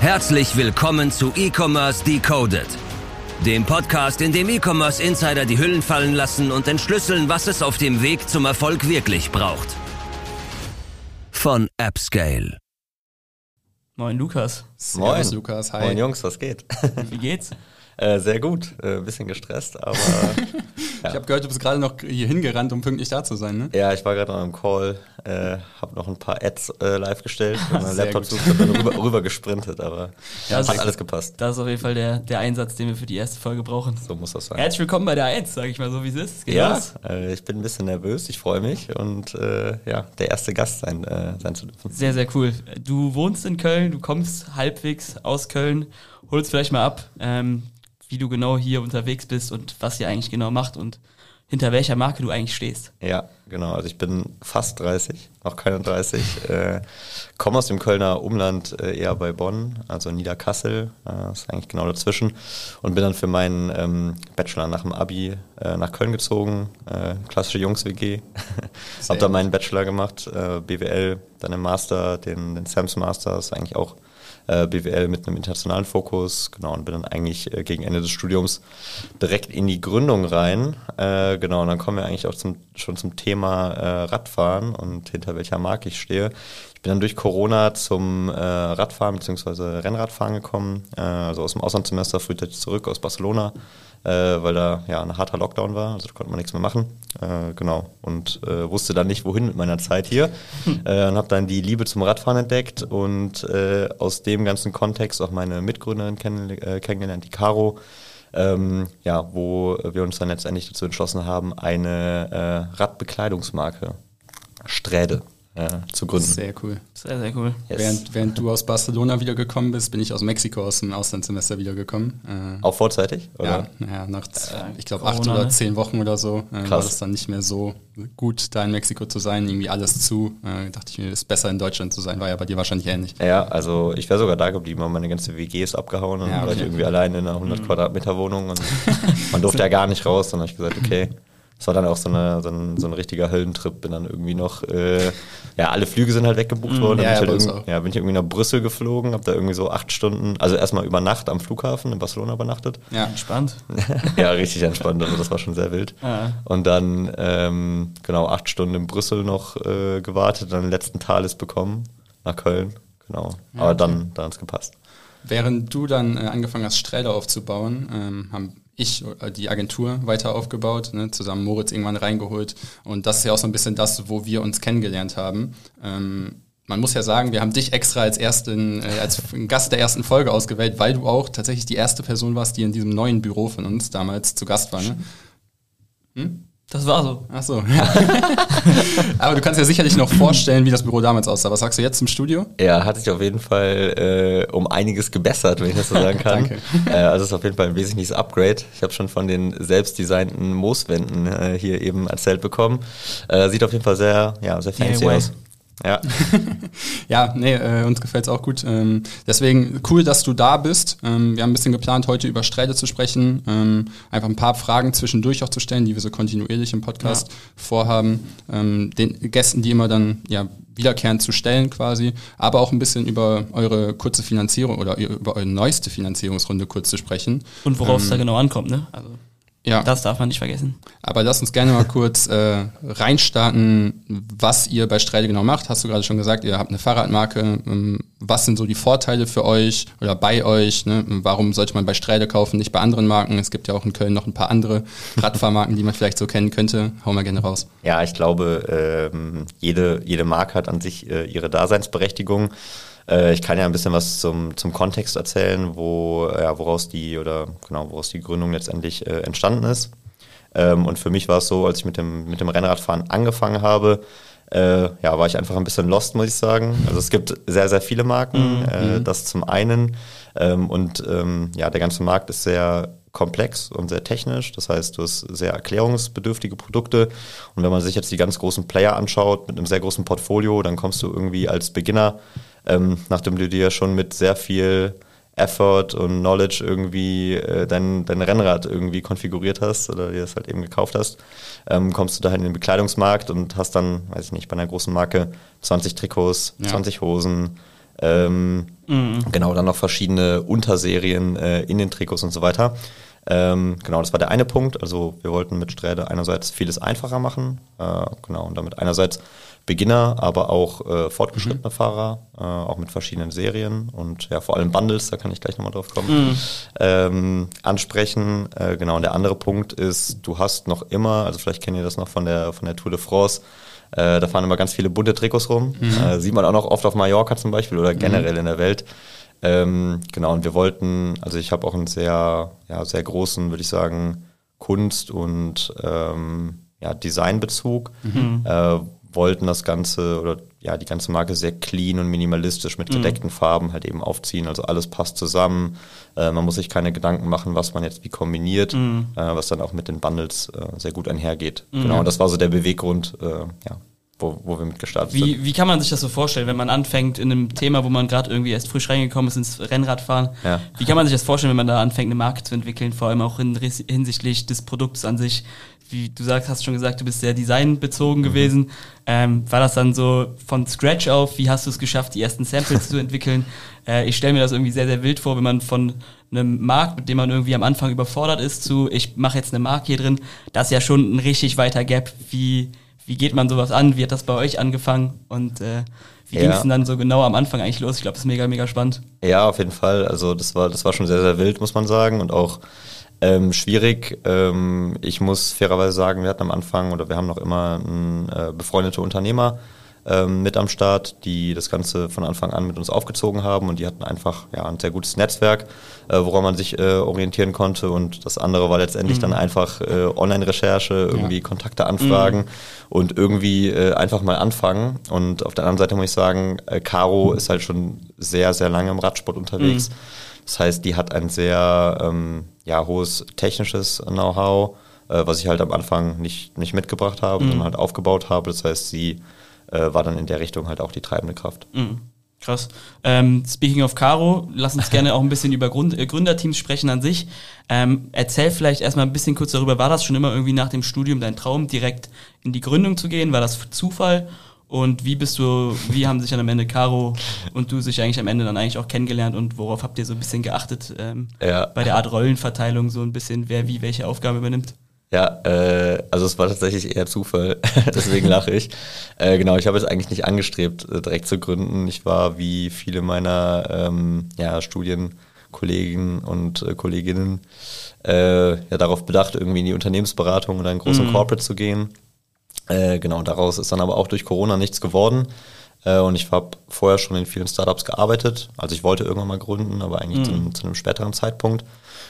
Herzlich willkommen zu E-Commerce Decoded, dem Podcast, in dem E-Commerce Insider die Hüllen fallen lassen und entschlüsseln, was es auf dem Weg zum Erfolg wirklich braucht. Von AppScale. Moin Lukas. Servus, Moin. Lukas, hi. Moin Jungs, was geht? Wie geht's? Äh, sehr gut, äh, bisschen gestresst, aber Ich habe gehört, du bist gerade noch hier hingerannt, um pünktlich da zu sein, ne? ja, ich war gerade noch im Call, äh, habe noch ein paar Ads äh, live gestellt und mein Sehr Laptop sucht, dann rüber, rüber gesprintet, aber Ja, hat alles gepasst. Das ist auf jeden Fall der, der Einsatz, den wir für die erste Folge brauchen. So muss das sein. Herzlich willkommen bei der 1, sage ich mal so, wie es ist. Geht Ja, äh, ich bin ein bisschen nervös, ich freue mich und ja, der erste Gast sein, sein zu dürfen. Sehr, sehr cool. Du wohnst in Köln, du kommst halbwegs aus Köln. Hol uns vielleicht mal ab, ähm, wie du genau hier unterwegs bist und was ihr eigentlich genau macht und hinter welcher Marke du eigentlich stehst. Ja, genau. Also ich bin fast 30, noch keine 30. Äh, komme aus dem Kölner Umland, äh, eher bei Bonn, also Niederkassel, äh, ist eigentlich genau dazwischen. Und bin dann für meinen ähm, Bachelor nach dem Abi äh, nach Köln gezogen, äh, klassische Jungs-WG. Hab da meinen Bachelor gemacht, äh, BWL, dann im Master, den, den SAMS Master, ist eigentlich auch BWL mit einem internationalen Fokus, genau, und bin dann eigentlich äh, gegen Ende des Studiums direkt in die Gründung rein. Äh, genau, und dann kommen wir eigentlich auch zum, schon zum Thema äh, Radfahren und hinter welcher Marke ich stehe. Ich bin dann durch Corona zum äh, Radfahren bzw. Rennradfahren gekommen, äh, also aus dem Auslandssemester frühzeitig zurück aus Barcelona, äh, weil da ja ein harter Lockdown war, also da konnte man nichts mehr machen. Äh, genau, und äh, wusste dann nicht, wohin mit meiner Zeit hier. äh, und habe dann die Liebe zum Radfahren entdeckt und aus dem ganzen Kontext auch meine Mitgründerin kenn kennengelernt, die Caro. Ähm, ja, wo wir uns dann letztendlich dazu entschlossen haben, eine äh, Radbekleidungsmarke, Sträde, zu gründen. Sehr cool. Sehr, sehr cool. Yes. Während, während du aus Barcelona wiedergekommen bist, bin ich aus Mexiko aus dem Auslandssemester wiedergekommen. Äh, Auch vorzeitig? ja, Oder? ja, nach, z- Äh, ich glaube, acht oder ne? zehn Wochen oder so äh, war das dann nicht mehr so gut, da in Mexiko zu sein. Irgendwie alles zu. Äh, dachte ich mir, es ist besser in Deutschland zu sein. War ja bei dir wahrscheinlich ähnlich. Ja, also ich wäre sogar da geblieben, aber meine ganze WG ist abgehauen und Ja, dann war ich okay. irgendwie allein in einer 100 Quadratmeter Wohnung und man durfte ja gar nicht raus. Dann habe ich gesagt, okay. Das war dann auch so, eine, so, ein, so ein richtiger Höllentrip. Bin dann irgendwie noch, äh, ja, alle Flüge sind halt weggebucht worden. Dann Ja, ja, bin, bei ich halt ja, bin ich irgendwie nach Brüssel geflogen, habe da irgendwie so acht Stunden, also erstmal über Nacht am Flughafen in Barcelona übernachtet. Ja, Entspannt. ja, richtig entspannt, also das war schon sehr wild. Ah. Und dann, ähm, genau, acht Stunden in Brüssel noch äh, gewartet, dann den letzten Thales bekommen nach Köln. Genau. Aber dann, dann hat's gepasst. Während du dann äh, angefangen hast, Strähle aufzubauen, ähm, haben ich äh, die Agentur weiter aufgebaut, ne, zusammen Moritz irgendwann reingeholt. Und das ist ja auch so ein bisschen das, wo wir uns kennengelernt haben. Ähm, man muss ja sagen, wir haben dich extra als ersten, äh, als Gast der ersten Folge ausgewählt, weil du auch tatsächlich die erste Person warst, die in diesem neuen Büro von uns damals zu Gast war. Ne? Das war so. Ach so. Aber du kannst ja sicherlich noch vorstellen, wie das Büro damals aussah. Was sagst du jetzt zum Studio? Ja, hat sich auf jeden Fall äh, um einiges gebessert, wenn ich das so sagen kann. Danke. Äh, also es ist auf jeden Fall ein wesentliches Upgrade. Ich habe schon von den selbstdesignten Mooswänden äh, hier eben erzählt bekommen. Äh, sieht auf jeden Fall sehr, ja, sehr fancy DIY. aus. Ja, Ja, nee, äh, uns gefällt's auch gut. Ähm, deswegen cool, dass du da bist. Ähm, wir haben ein bisschen geplant, heute über Sträde zu sprechen. Ähm, einfach ein paar Fragen zwischendurch auch zu stellen, die wir so kontinuierlich im Podcast vorhaben. Ähm, den Gästen, die immer dann ja wiederkehrend zu stellen quasi. Aber auch ein bisschen über eure kurze Finanzierung oder über eure neueste Finanzierungsrunde kurz zu sprechen. Und worauf es da genau ankommt, ne? Also, Ja. das darf man nicht vergessen. Aber lass uns gerne mal kurz äh, reinstarten, was ihr bei Sträde genau macht. Hast du gerade schon gesagt, ihr habt eine Fahrradmarke. Ähm, was sind so die Vorteile für euch oder bei euch? Ne? Warum sollte man bei Sträde kaufen, nicht bei anderen Marken? Es gibt ja auch in Köln noch ein paar andere Radfahrmarken, die man vielleicht so kennen könnte. Hau mal gerne raus. Ja, ich glaube, ähm, jede, jede Marke hat an sich äh, ihre Daseinsberechtigung. Äh, ich kann ja ein bisschen was zum, zum Kontext erzählen, wo, ja, woraus die oder genau, woraus die Gründung letztendlich äh, entstanden ist. Ähm, und für mich war es so, als ich mit dem, mit dem Rennradfahren angefangen habe, äh, ja, war ich einfach ein bisschen lost, muss ich sagen. Also es gibt sehr, sehr viele Marken, äh, das zum einen. Ähm, und ähm, ja, der ganze Markt ist sehr komplex und sehr technisch. Das heißt, du hast sehr erklärungsbedürftige Produkte. Und wenn man sich jetzt die ganz großen Player anschaut mit einem sehr großen Portfolio, dann kommst du irgendwie als Beginner, ähm, nachdem du dir schon mit sehr viel Effort und Knowledge irgendwie äh, dein, dein Rennrad irgendwie konfiguriert hast oder dir das halt eben gekauft hast, ähm, kommst du dahin in den Bekleidungsmarkt und hast dann, weiß ich nicht, bei einer großen Marke 20 Trikots, Ja. 20 Hosen, Ähm, Genau, dann noch verschiedene Unterserien äh, in den Trikots und so weiter. Ähm, genau, das war der eine Punkt. Also wir wollten mit Sträde einerseits vieles einfacher machen, äh, genau, und damit einerseits Beginner, aber auch äh, fortgeschrittene Fahrer, äh, auch mit verschiedenen Serien und ja, vor allem Bundles, da kann ich gleich nochmal drauf kommen, ähm, ansprechen. Äh, genau, und der andere Punkt ist, du hast noch immer, also vielleicht kennt ihr das noch von der, von der Tour de France, äh, da fahren immer ganz viele bunte Trikots rum. Äh, sieht man auch noch oft auf Mallorca zum Beispiel oder generell in der Welt. Ähm, genau, und wir wollten, also ich habe auch einen sehr, ja, sehr großen, würde ich sagen, Kunst- und ähm, ja, Designbezug. Äh, wollten das Ganze oder ja, die ganze Marke sehr clean und minimalistisch mit gedeckten Farben halt eben aufziehen. Also alles passt zusammen. Äh, man muss sich keine Gedanken machen, was man jetzt wie kombiniert, äh, was dann auch mit den Bundles äh, sehr gut einhergeht. Genau, und das war so der Beweggrund, äh, ja, wo, wo wir mit gestartet sind. Wie, wie kann man sich das so vorstellen, wenn man anfängt in einem Thema, wo man gerade irgendwie erst frisch reingekommen ist ins Rennradfahren? Ja. Wie kann man sich das vorstellen, wenn man da anfängt, eine Marke zu entwickeln, vor allem auch in, hinsichtlich des Produkts an sich? Wie du sagst, hast schon gesagt, du bist sehr designbezogen gewesen. Ähm, war das dann so von Scratch auf? Wie hast du es geschafft, die ersten Samples zu entwickeln? Äh, ich stelle mir das irgendwie sehr, sehr wild vor, wenn man von einem Markt, mit dem man irgendwie am Anfang überfordert ist, zu ich mache jetzt eine Marke hier drin. Das ist ja schon ein richtig weiter Gap. Wie, wie geht man sowas an? Wie hat das bei euch angefangen? Und äh, wie Ja. ging es denn dann so genau am Anfang eigentlich los? Ich glaube, das ist mega, mega spannend. Ja, auf jeden Fall. Also das war, das war schon sehr, sehr wild, muss man sagen. Und auch ähm, schwierig. Ähm, ich muss fairerweise sagen, wir hatten am Anfang oder wir haben noch immer einen, äh, befreundete Unternehmer ähm, mit am Start, die das Ganze von Anfang an mit uns aufgezogen haben und die hatten einfach ja, ein sehr gutes Netzwerk, äh, woran man sich äh, orientieren konnte. Und das andere war letztendlich dann einfach äh, Online-Recherche, irgendwie Kontakte anfragen und irgendwie äh, einfach mal anfangen. Und auf der anderen Seite muss ich sagen, äh, Caro ist halt schon sehr, sehr lange im Radsport unterwegs. Das heißt, die hat ein sehr ähm, ja, hohes technisches Know-how, äh, was ich halt am Anfang nicht, nicht mitgebracht habe, sondern halt aufgebaut habe. Das heißt, sie äh, war dann in der Richtung halt auch die treibende Kraft. Mhm. Krass. Ähm, speaking of Caro, lass uns gerne auch ein bisschen über Grund, äh, Gründerteams sprechen an sich. Ähm, erzähl vielleicht erstmal ein bisschen kurz darüber, war das schon immer irgendwie nach dem Studium dein Traum, direkt in die Gründung zu gehen? War das Zufall? Und wie bist du, wie haben sich dann am Ende Caro und du sich eigentlich am Ende dann eigentlich auch kennengelernt und worauf habt ihr so ein bisschen geachtet ähm, Ja. bei der Art Rollenverteilung, so ein bisschen, wer wie welche Aufgabe übernimmt? Ja, äh, also es war tatsächlich eher Zufall, deswegen lache ich. Äh, genau, ich habe es eigentlich nicht angestrebt, äh, direkt zu gründen. Ich war wie viele meiner ähm, ja, Studienkollegen und äh, Kolleginnen äh, ja, darauf bedacht, irgendwie in die Unternehmensberatung oder einen großen Corporate zu gehen. Äh, genau, daraus ist dann aber auch durch Corona nichts geworden. Äh, und ich habe vorher schon in vielen Startups gearbeitet. Also ich wollte irgendwann mal gründen, aber eigentlich zu, einem, zu einem späteren Zeitpunkt.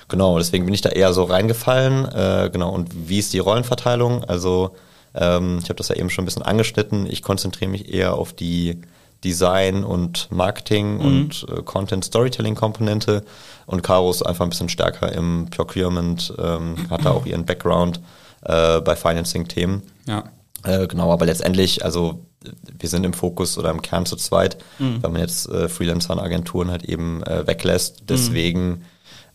Genau, deswegen bin ich da eher so reingefallen. Äh, genau, und wie ist die Rollenverteilung? Also ähm, ich habe das ja eben schon ein bisschen angeschnitten. Ich konzentriere mich eher auf die Design und Marketing und äh, Content Storytelling Komponente und Caro ist einfach ein bisschen stärker im Procurement, ähm, hat da auch ihren Background äh, bei Financing-Themen. Ja. Äh, genau, aber letztendlich, also wir sind im Fokus oder im Kern zu zweit, wenn man jetzt äh, Freelancer und Agenturen halt eben äh, weglässt. Deswegen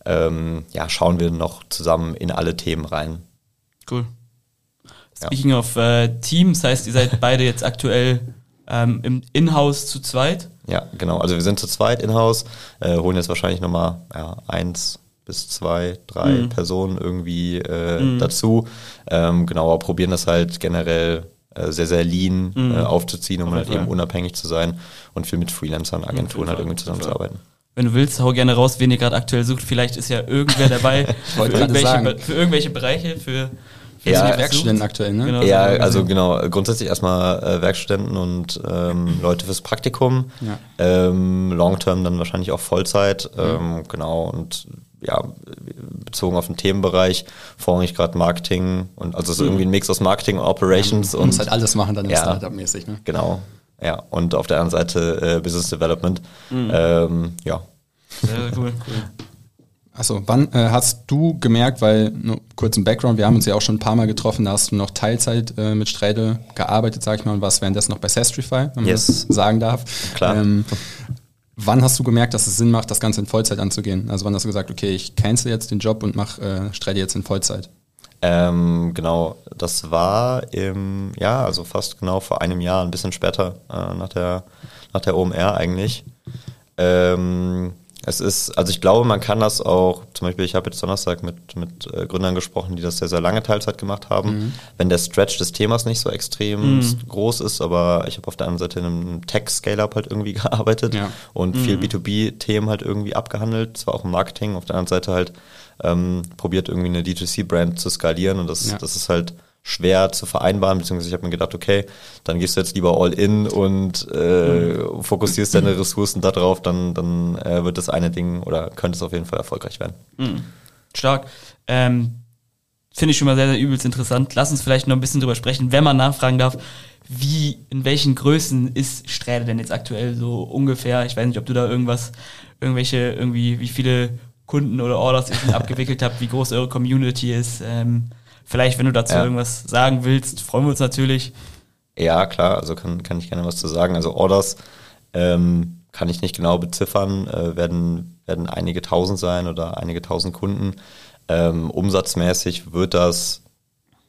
ähm, ja, schauen wir noch zusammen in alle Themen rein. Cool. Ja. Speaking of äh, Teams, heißt, ihr seid beide jetzt aktuell ähm, im Inhouse zu zweit. Ja, genau. Also wir sind zu zweit in-house, äh, holen jetzt wahrscheinlich nochmal ja, eins bis zwei, drei Mhm. Personen irgendwie äh, dazu. Ähm, genau, aber probieren das halt generell äh, sehr, sehr lean äh, aufzuziehen, um halt eben unabhängig zu sein und viel mit Freelancern, Agenturen halt irgendwie zusammenzuarbeiten. Wenn du willst, hau gerne raus, wen ihr gerade aktuell sucht. Vielleicht ist ja irgendwer dabei für, irgendwelche, für irgendwelche Bereiche, für, für Ja, Ja, Werkstudenten sucht. aktuell, ne? Genau. Ja, so also genau, grundsätzlich erstmal äh, Werkstudenten und ähm, Leute fürs Praktikum. Ja. Ähm, Long-Term dann wahrscheinlich auch Vollzeit. Ähm, genau, und ja, bezogen auf den Themenbereich, vorrangig gerade Marketing und also so irgendwie ein Mix aus Marketing und Operations Man und muss halt alles machen dann im Ja. Startup-mäßig, ne? genau. Ja, und auf der anderen Seite äh, Business Development. Ähm, ja, Sehr, sehr cool. Achso, wann äh, hast du gemerkt, weil, nur kurz im Background, wir haben uns ja auch schon ein paar Mal getroffen, da hast du noch Teilzeit äh, mit Sträde gearbeitet, sag ich mal, und warst währenddessen noch bei Sestrify, wenn man Yes. das sagen darf. Klar. Ähm, wann hast du gemerkt, dass es Sinn macht, das Ganze in Vollzeit anzugehen? Also wann hast du gesagt, okay, ich cancel jetzt den Job und mach äh, Sträde jetzt in Vollzeit? Ähm, genau, das war im, ja, also fast genau vor einem Jahr, ein bisschen später, äh, nach der, nach der OMR eigentlich. Ähm, es ist, also ich glaube, man kann das auch, zum Beispiel, ich habe jetzt Donnerstag mit, mit äh, Gründern gesprochen, die das sehr, sehr lange Teilzeit gemacht haben. Mhm. Wenn der Stretch des Themas nicht so extrem mhm. groß ist, aber ich habe auf der anderen Seite in einem Tech-Scale-Up halt irgendwie gearbeitet ja. und mhm. viel B2B-Themen halt irgendwie abgehandelt, zwar auch im Marketing, auf der anderen Seite halt ähm, probiert irgendwie eine D2C-Brand zu skalieren und das, ja. das ist halt schwer zu vereinbaren, beziehungsweise ich habe mir gedacht, okay, dann gehst du jetzt lieber all in und äh, mhm. fokussierst deine Ressourcen darauf, dann, dann äh, wird das eine Ding oder könnte es auf jeden Fall erfolgreich werden. Mhm. Stark. Ähm, Finde ich schon mal sehr, sehr übelst interessant. Lass uns vielleicht noch ein bisschen drüber sprechen, wenn man nachfragen darf, wie, in welchen Größen ist Sträde denn jetzt aktuell so ungefähr? Ich weiß nicht, ob du da irgendwas, irgendwelche, irgendwie, wie viele Kunden oder Orders schon abgewickelt habt, wie groß eure Community ist. Ähm, Vielleicht, wenn du dazu ja. irgendwas sagen willst, freuen wir uns natürlich. Ja, klar, also kann, kann ich gerne was zu sagen. Also Orders ähm, kann ich nicht genau beziffern, äh, werden, werden einige tausend sein oder einige tausend Kunden. Ähm, umsatzmäßig wird das,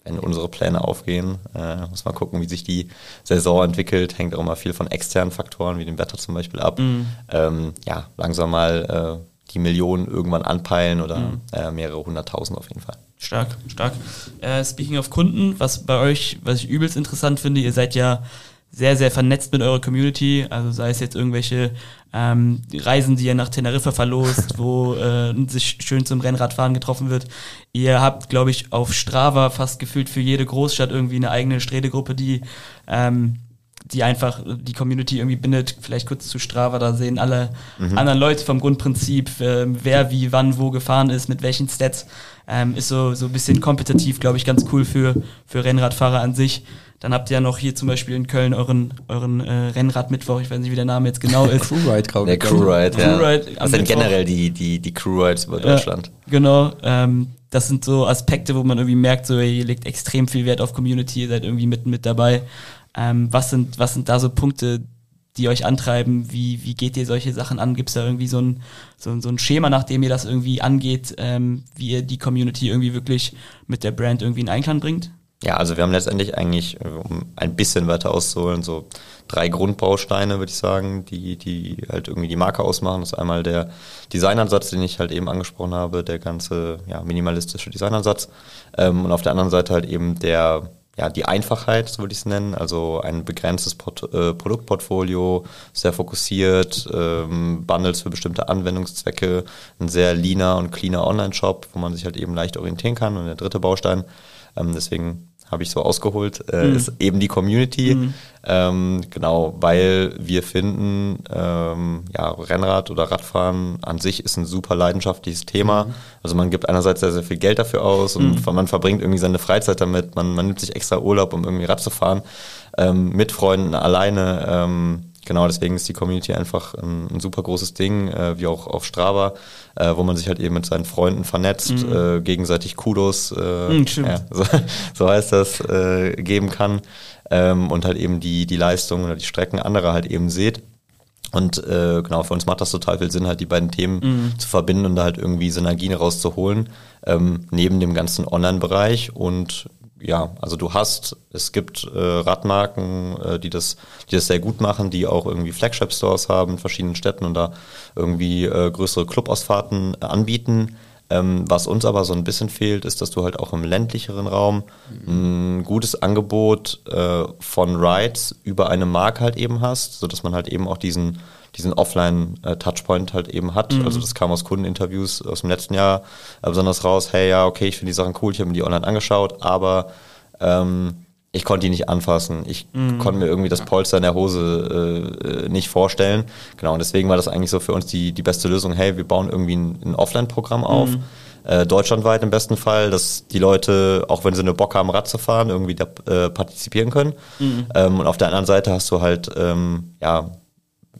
wenn unsere Pläne aufgehen, äh, muss man gucken, wie sich die Saison entwickelt, hängt auch immer viel von externen Faktoren, wie dem Wetter zum Beispiel ab. Mhm. Ähm, ja, langsam mal äh, die Millionen irgendwann anpeilen oder mhm. äh, mehrere hunderttausend auf jeden Fall. Stark, stark. Äh, speaking of Kunden, was bei euch, was ich übelst interessant finde, ihr seid ja sehr, sehr vernetzt mit eurer Community, also sei es jetzt irgendwelche ähm, Reisen, die ihr nach Teneriffa verlost, wo äh, sich schön zum Rennradfahren getroffen wird. Ihr habt, glaube ich, auf Strava fast gefühlt für jede Großstadt irgendwie eine eigene Strädegruppe, die ähm, die einfach die Community irgendwie bindet. Vielleicht kurz zu Strava, da sehen alle mhm. anderen Leute vom Grundprinzip, äh, wer wie wann wo gefahren ist, mit welchen Stats. Ähm, ist so, so ein bisschen kompetitiv, glaube ich, ganz cool für, für Rennradfahrer an sich. Dann habt ihr ja noch hier zum Beispiel in Köln euren, euren äh, Rennradmittwoch, ich weiß nicht, wie der Name jetzt genau ist. Crewride, glaube ich. Der Crewride, ja. Crewride das sind generell die, die, die Crewrides über Deutschland. Ja, genau. Ähm, das sind so Aspekte, wo man irgendwie merkt, so ihr legt extrem viel Wert auf Community, ihr seid irgendwie mitten mit dabei. Ähm, was, sind, was sind da so Punkte, die euch antreiben? Wie, wie geht ihr solche Sachen an? Gibt es da irgendwie so ein, so, so ein Schema, nach dem ihr das irgendwie angeht, ähm, wie ihr die Community irgendwie wirklich mit der Brand irgendwie in Einklang bringt? Ja, also wir haben letztendlich eigentlich, um ein bisschen weiter auszuholen, so drei Grundbausteine, würde ich sagen, die, die halt irgendwie die Marke ausmachen. Das ist einmal der Designansatz, den ich halt eben angesprochen habe, der ganze ja, minimalistische Designansatz. Ähm, und auf der anderen Seite halt eben der ja, die Einfachheit, so würde ich es nennen, also ein begrenztes Port äh, Produktportfolio, sehr fokussiert, ähm, Bundles für bestimmte Anwendungszwecke, ein sehr leaner und cleaner Online-Shop, wo man sich halt eben leicht orientieren kann und der dritte Baustein, ähm, deswegen habe ich so ausgeholt, äh, mhm. ist eben die Community. Mhm. Ähm, genau, weil wir finden, ähm, ja, Rennrad oder Radfahren an sich ist ein super leidenschaftliches Thema. Mhm. Also man gibt einerseits sehr, sehr viel Geld dafür aus und mhm. man verbringt irgendwie seine Freizeit damit. Man, man nimmt sich extra Urlaub, um irgendwie Rad zu fahren, ähm, mit Freunden, alleine. Ähm, Genau, deswegen ist die Community einfach ein, ein super großes Ding, äh, wie auch auf Strava, äh, wo man sich halt eben mit seinen Freunden vernetzt, mhm. äh, gegenseitig Kudos, äh, mhm, ja, so, so, heißt das, äh, geben kann ähm, und halt eben die, die Leistungen oder die Strecken anderer halt eben seht. Und äh, genau, für uns macht das total viel Sinn, halt die beiden Themen mhm. zu verbinden und da halt irgendwie Synergien rauszuholen, ähm, neben dem ganzen Online-Bereich und ja, also du hast, es gibt äh, Radmarken, äh, die, das, die das sehr gut machen, die auch irgendwie Flagship-Stores haben in verschiedenen Städten und da irgendwie äh, größere Clubausfahrten äh, anbieten. Ähm, was uns aber so ein bisschen fehlt, ist, dass du halt auch im ländlicheren Raum ein gutes Angebot äh, von Rides über eine Marke halt eben hast, sodass man halt eben auch diesen diesen Offline-Touchpoint halt eben hat. Mhm. Also das kam aus Kundeninterviews aus dem letzten Jahr äh, besonders raus, hey ja, okay, ich finde die Sachen cool, ich habe mir die online angeschaut, aber ähm, ich konnte die nicht anfassen. Ich mhm. konnte mir irgendwie das Polster in der Hose äh, nicht vorstellen. Genau, und deswegen war das eigentlich so für uns die, die beste Lösung, hey, wir bauen irgendwie ein, ein Offline-Programm auf. Mhm. Äh, deutschlandweit im besten Fall, dass die Leute, auch wenn sie eine Bock haben, Rad zu fahren, irgendwie da, äh, partizipieren können. Mhm. Ähm, und auf der anderen Seite hast du halt ähm, ja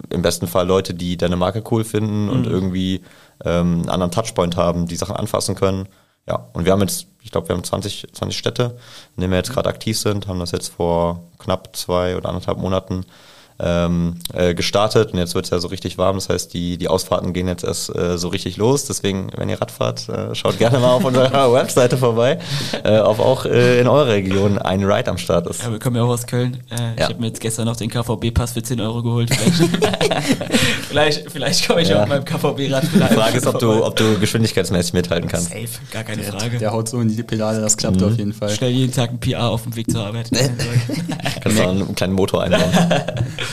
im besten Fall Leute, die deine Marke cool finden mhm. und irgendwie ähm, einen anderen Touchpoint haben, die Sachen anfassen können. Ja, und wir haben jetzt, ich glaube, wir haben 20, 20 Städte, in denen wir jetzt gerade aktiv sind, haben das jetzt vor knapp zwei oder anderthalb Monaten ähm, äh, gestartet und jetzt wird es ja so richtig warm. Das heißt, die, die Ausfahrten gehen jetzt erst äh, so richtig los. Deswegen, wenn ihr Radfahrt, äh, schaut gerne mal auf unserer Webseite vorbei, äh, ob auch äh, in eurer Region ein Ride am Start ist. Ja, wir kommen ja auch aus Köln. Äh, Ja. Ich habe mir jetzt gestern noch den KVB-Pass für 10 Euro geholt. Vielleicht, vielleicht, vielleicht komme ich Ja. auch mit meinem KVB-Rad Die Frage ist, ob du, ob du geschwindigkeitsmäßig mithalten kannst. Safe, gar keine Frage. Der haut so in die Pedale, das klappt Mhm. auf jeden Fall. Schnell jeden Tag ein PR auf dem Weg zur Arbeit. Kannst du auch einen kleinen Motor einbauen.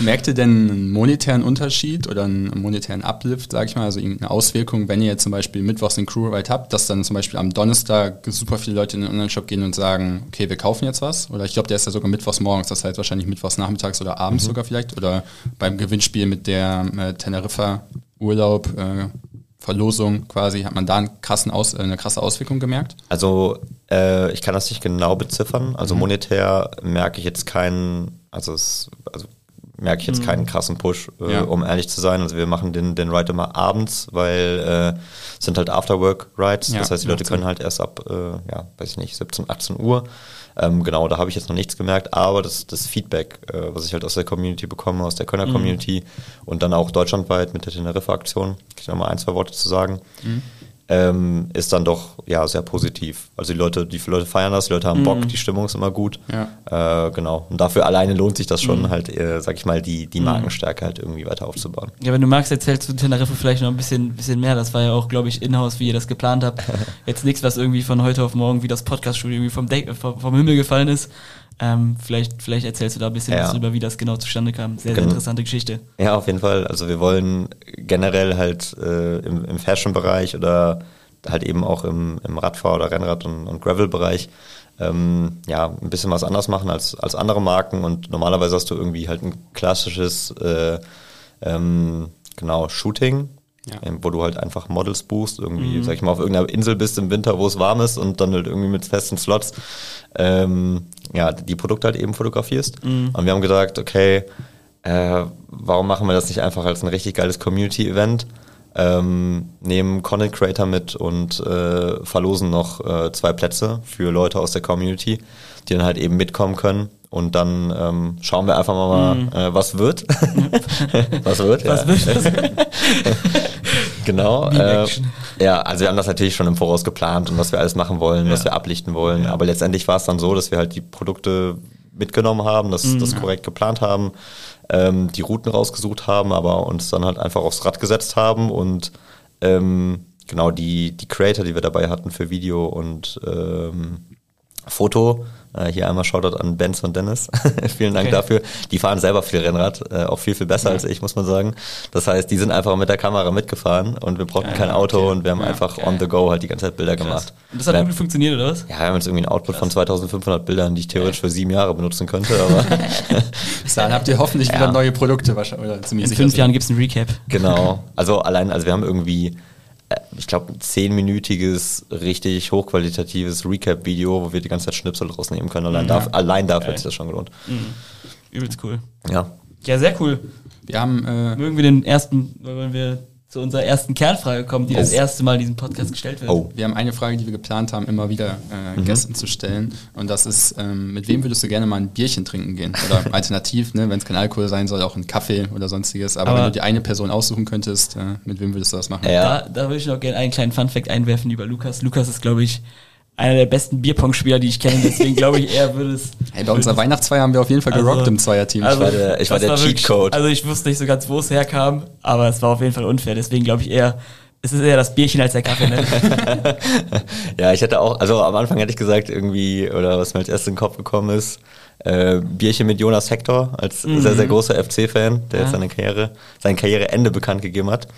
Merkt ihr denn einen monetären Unterschied oder einen monetären Uplift, sag ich mal, also irgendeine Auswirkung, wenn ihr jetzt zum Beispiel mittwochs den Crew-Ride habt, dass dann zum Beispiel am Donnerstag super viele Leute in den Online-Shop gehen und sagen, okay, wir kaufen jetzt was? Oder ich glaube, der ist ja sogar mittwochs morgens, das heißt wahrscheinlich mittwochs nachmittags oder abends sogar vielleicht. Oder beim Gewinnspiel mit der äh, Teneriffa Urlaub, äh, Verlosung quasi, hat man da Aus, äh, eine krasse Auswirkung gemerkt? Also äh, ich kann das nicht genau beziffern. Also monetär merke ich jetzt keinen, also es, also merke ich jetzt keinen krassen Push, äh, Ja. um ehrlich zu sein. Also wir machen den, den Ride immer abends, weil äh, es sind halt Afterwork-Rides. Ja, das heißt, die Leute können halt erst ab, äh, ja, weiß ich nicht, 17, 18 Uhr. Ähm, genau, da habe ich jetzt noch nichts gemerkt, aber das, das Feedback, äh, was ich halt aus der Community bekomme, aus der Kölner Community und dann auch deutschlandweit mit der Teneriffa-Aktion, kann ich noch mal ein, zwei Worte zu sagen, ähm, ist dann doch ja sehr positiv. Also die Leute, die Leute feiern das, die Leute haben Bock, die Stimmung ist immer gut. Äh, genau. Und dafür alleine lohnt sich das schon, halt, äh, sag ich mal, die, die Markenstärke halt irgendwie weiter aufzubauen. Ja, wenn du magst, erzählst du Teneriffa vielleicht noch ein bisschen, bisschen mehr. Das war ja auch, glaube ich, in-house, wie ihr das geplant habt. Jetzt nichts, was irgendwie von heute auf morgen wie das Podcast-Studio irgendwie vom, vom, vom Himmel gefallen ist. Ähm, vielleicht, vielleicht erzählst du da ein bisschen Ja. was drüber, wie das genau zustande kam. Sehr, sehr Genau. interessante Geschichte. Ja, auf jeden Fall. Also wir wollen generell halt äh, im, im Fashion-Bereich oder halt eben auch im, im Radfahr- oder Rennrad- und, und Gravel-Bereich ähm, ja, ein bisschen was anders machen als, als andere Marken und normalerweise hast du irgendwie halt ein klassisches äh, ähm, genau, Shooting, Ja. ähm, wo du halt einfach Models buchst, irgendwie, sag ich mal, auf irgendeiner Insel bist im Winter, wo es warm ist und dann halt irgendwie mit festen Slots ähm, ja, die Produkte halt eben fotografierst. Und wir haben gesagt, okay, äh, warum machen wir das nicht einfach als ein richtig geiles Community-Event? Ähm, nehmen Content Creator mit und äh, verlosen noch äh, zwei Plätze für Leute aus der Community, die dann halt eben mitkommen können. Und dann ähm, schauen wir einfach mal, äh, was wird. was wird? Was ja. wird? Genau. Äh, ja, also wir haben das natürlich schon im Voraus geplant und was wir alles machen wollen, was wir ablichten wollen. Aber letztendlich war es dann so, dass wir halt die Produkte mitgenommen haben, das, Mhm. das korrekt geplant haben, ähm, die Routen rausgesucht haben, aber uns dann halt einfach aufs Rad gesetzt haben und ähm, genau die, die Creator, die wir dabei hatten für Video und ähm, Foto. Äh, hier einmal Shoutout an Benz und Dennis. Vielen Dank Okay. dafür. Die fahren selber viel Rennrad, äh, auch viel, viel besser als ich, muss man sagen. Das heißt, die sind einfach mit der Kamera mitgefahren und wir brauchten kein Auto und wir haben einfach on the go halt die ganze Zeit Bilder gemacht. Und das hat gut funktioniert, oder was? ja, wir haben jetzt irgendwie ein Output von 2500 Bildern, die ich theoretisch für sieben Jahre benutzen könnte, aber Bis dahin habt ihr hoffentlich Ja. wieder neue Produkte wahrscheinlich. Oder In fünf. Jahren gibt's ein Recap. genau. Also allein, also wir haben irgendwie, ich glaube, ein zehnminütiges, richtig hochqualitatives Recap-Video, wo wir die ganze Zeit Schnipsel rausnehmen können. Allein, darf, allein dafür hat sich das schon gelohnt. Übelst cool. Ja. Ja, sehr cool. Wir haben äh, Mögen wir den ersten, wollen wir zu unserer ersten Kernfrage kommen, die das erste Mal in diesem Podcast gestellt wird. Oh. Wir haben eine Frage, die wir geplant haben, immer wieder äh, Gästen zu stellen. Und das ist, ähm, mit wem würdest du gerne mal ein Bierchen trinken gehen? Oder alternativ, ne, wenn es kein Alkohol sein soll, auch ein Kaffee oder sonstiges. Aber, Aber- wenn du die eine Person aussuchen könntest, äh, mit wem würdest du das machen? Ja. Da, da würde ich noch gerne einen kleinen Funfact einwerfen über Lukas. Lukas ist, glaube ich, einer der besten Bierpong-Spieler, die ich kenne. Deswegen glaube ich, er würde es. Hey, bei unserer Weihnachtsfeier haben wir auf jeden Fall Also- gerockt im Zweierteam. Also, war der- ich war der wirklich- Cheatcode. Also ich wusste nicht so ganz, wo es herkam, aber es war auf jeden Fall unfair. Deswegen glaube ich eher, es ist eher das Bierchen als der Kaffee. Ne? Ja, ich hätte auch, also am Anfang hätte ich gesagt, irgendwie, oder was mir als erstes in den Kopf gekommen ist, äh, Bierchen mit Jonas Hector, als sehr, sehr großer FC-Fan, der Ja. jetzt seine Karriere, sein Karriereende bekannt gegeben hat.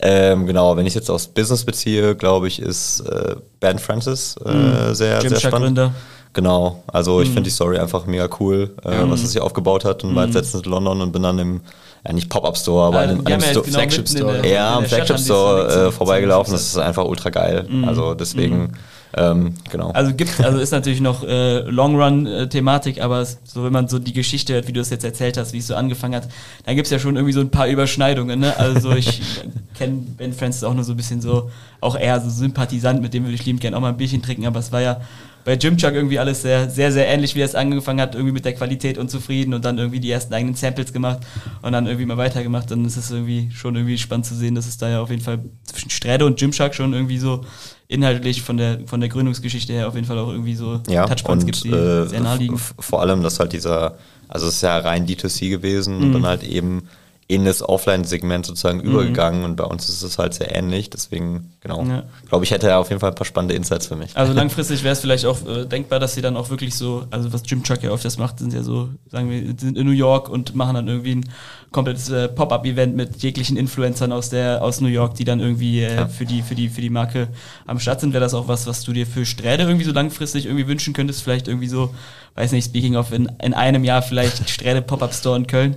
Ähm, genau, wenn ich jetzt aufs Business beziehe, glaube ich, ist äh, Ben Francis äh, sehr, sehr Gymshark spannend. Gründer. Genau, also ich finde die Story einfach mega cool, äh, was es hier aufgebaut hat und war jetzt letztens in London und bin dann im, ja nicht Pop-Up-Store, aber an Also, einem, die an ja Sto- jetzt genau Flagship Store. ja, am Flagship Store äh, vorbeigelaufen, das ist einfach ultra geil. Mhm. Also deswegen, ähm, genau. Also gibt, also ist natürlich noch äh, Long Run äh, Thematik, aber es, so wenn man so die Geschichte hört, wie du es jetzt erzählt hast, wie es so angefangen hat, dann gibt's ja schon irgendwie so ein paar Überschneidungen. Ne? Also ich kenne Ben Francis auch nur so ein bisschen so, auch eher so Sympathisant, mit dem würde ich liebend gerne auch mal ein Bierchen trinken, aber es war ja bei Gymchuck irgendwie alles sehr, sehr, sehr ähnlich, wie er es angefangen hat, irgendwie mit der Qualität unzufrieden und dann irgendwie die ersten eigenen Samples gemacht und dann irgendwie mal weitergemacht. Dann ist es irgendwie schon irgendwie spannend zu sehen, dass es da ja auf jeden Fall zwischen Sträde und Gymshark schon irgendwie so inhaltlich von der, von der Gründungsgeschichte her auf jeden Fall auch irgendwie so ja, Touchpoints und, gibt, die äh, sehr naheliegen. Vor allem, dass halt dieser, also es ist ja rein D2C gewesen und Mhm. dann halt eben in das Offline-Segment sozusagen übergegangen und bei uns ist es halt sehr ähnlich. Deswegen, genau, Ja. glaube ich, hätte er auf jeden Fall ein paar spannende Insights für mich. Also langfristig wäre es vielleicht auch äh, denkbar, dass sie dann auch wirklich so, also was Gymshark ja öfters macht, sind ja so, sagen wir, sind in New York und machen dann irgendwie ein komplettes äh, Pop-up-Event mit jeglichen Influencern aus der aus New York, die dann irgendwie äh, Ja. für die für die für die Marke am Start sind. Wäre das auch was, was du dir für Sträde irgendwie so langfristig irgendwie wünschen könntest? Vielleicht irgendwie so, weiß nicht, speaking of in, in einem Jahr vielleicht Sträde Pop-up Store in Köln.